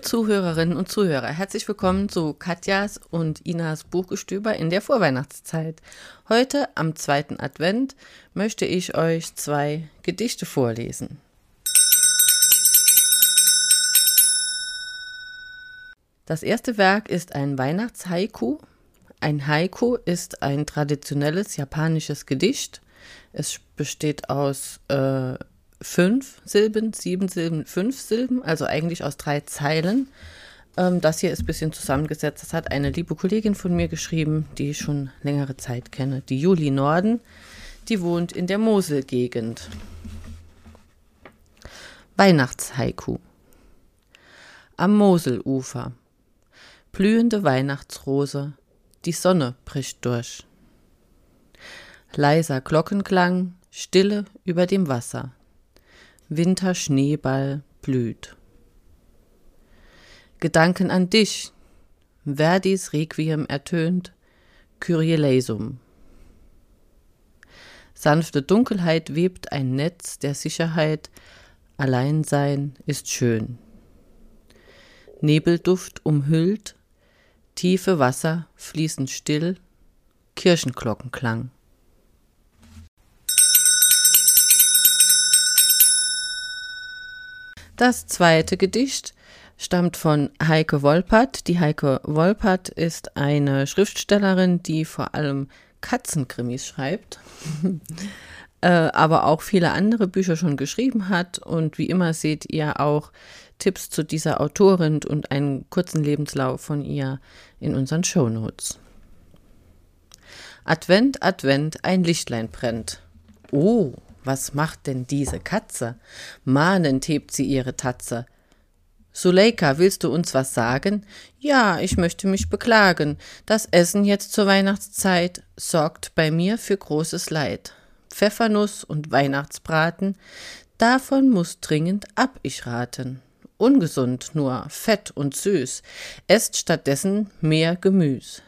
Zuhörerinnen und Zuhörer, herzlich willkommen zu Katjas und Inas Buchgestöber in der Vorweihnachtszeit. Heute am zweiten Advent möchte ich euch zwei Gedichte vorlesen. Das erste Werk ist ein Weihnachtshaiku. Ein Haiku ist ein traditionelles japanisches Gedicht. Es besteht aus äh, fünf Silben, sieben Silben, fünf Silben, also eigentlich aus drei Zeilen. Ähm, das hier ist ein bisschen zusammengesetzt. Das hat eine liebe Kollegin von mir geschrieben, die ich schon längere Zeit kenne. Die Juli Norden, die wohnt in der Moselgegend. Weihnachtshaiku. Am Moselufer. Blühende Weihnachtsrose, die Sonne bricht durch. Leiser Glockenklang, Stille über dem Wasser. Winterschneeball blüht. Gedanken an dich, Verdis Requiem ertönt, Kyrie eleisum. Sanfte Dunkelheit webt ein Netz der Sicherheit, Alleinsein ist schön. Nebelduft umhüllt, tiefe Wasser fließen still, Kirchenglockenklang. Das zweite Gedicht stammt von Heike Wolpert. Die Heike Wolpert ist eine Schriftstellerin, die vor allem Katzenkrimis schreibt, äh, aber auch viele andere Bücher schon geschrieben hat. Und wie immer seht ihr auch Tipps zu dieser Autorin und einen kurzen Lebenslauf von ihr in unseren Shownotes. Advent, Advent, ein Lichtlein brennt. Oh, was macht denn diese Katze? Mahnend hebt sie ihre Tatze. Suleika, willst du uns was sagen? Ja, ich möchte mich beklagen. Das Essen jetzt zur Weihnachtszeit sorgt bei mir für großes Leid. Pfeffernuss und Weihnachtsbraten, davon muss dringend ab ich raten. Ungesund nur, fett und süß, esst stattdessen mehr Gemüs.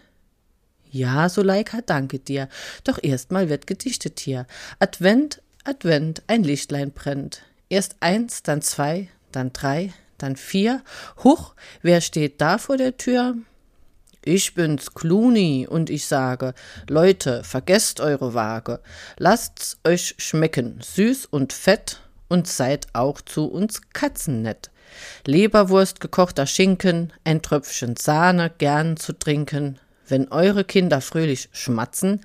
Ja, Suleika, danke dir, doch erstmal wird gedichtet hier. Advent Advent ein Lichtlein brennt. Erst eins, dann zwei, dann drei, dann vier. Huch, wer steht da vor der Tür? Ich bin's, Clooney, und ich sage, Leute, vergesst eure Waage, lasst's euch schmecken, süß und fett, und seid auch zu uns Katzen nett. Leberwurst, gekochter Schinken, ein Tröpfchen Sahne gern zu trinken, wenn eure Kinder fröhlich schmatzen,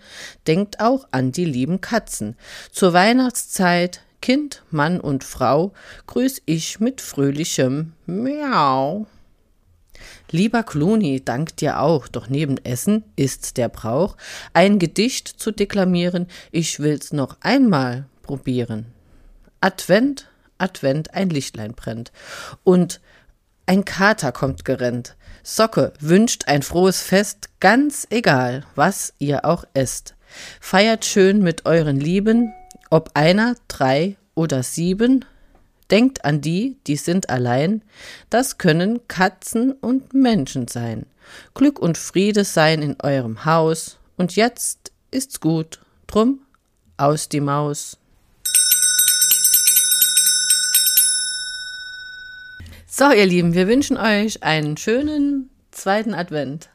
denkt auch an die lieben Katzen. Zur Weihnachtszeit, Kind, Mann und Frau, grüß ich mit fröhlichem Miau. Lieber Clooney, dank dir auch, doch neben Essen ist's der Brauch, ein Gedicht zu deklamieren, ich will's noch einmal probieren. Advent, Advent, ein Lichtlein brennt. Und ein Kater kommt gerennt. Socke wünscht ein frohes Fest, ganz egal, was ihr auch esst. Feiert schön mit euren Lieben, ob einer, drei oder sieben. Denkt an die, die sind allein. Das können Katzen und Menschen sein. Glück und Friede seien in eurem Haus. Und jetzt ist's gut. Drum aus die Maus. So, ihr Lieben, wir wünschen euch einen schönen zweiten Advent.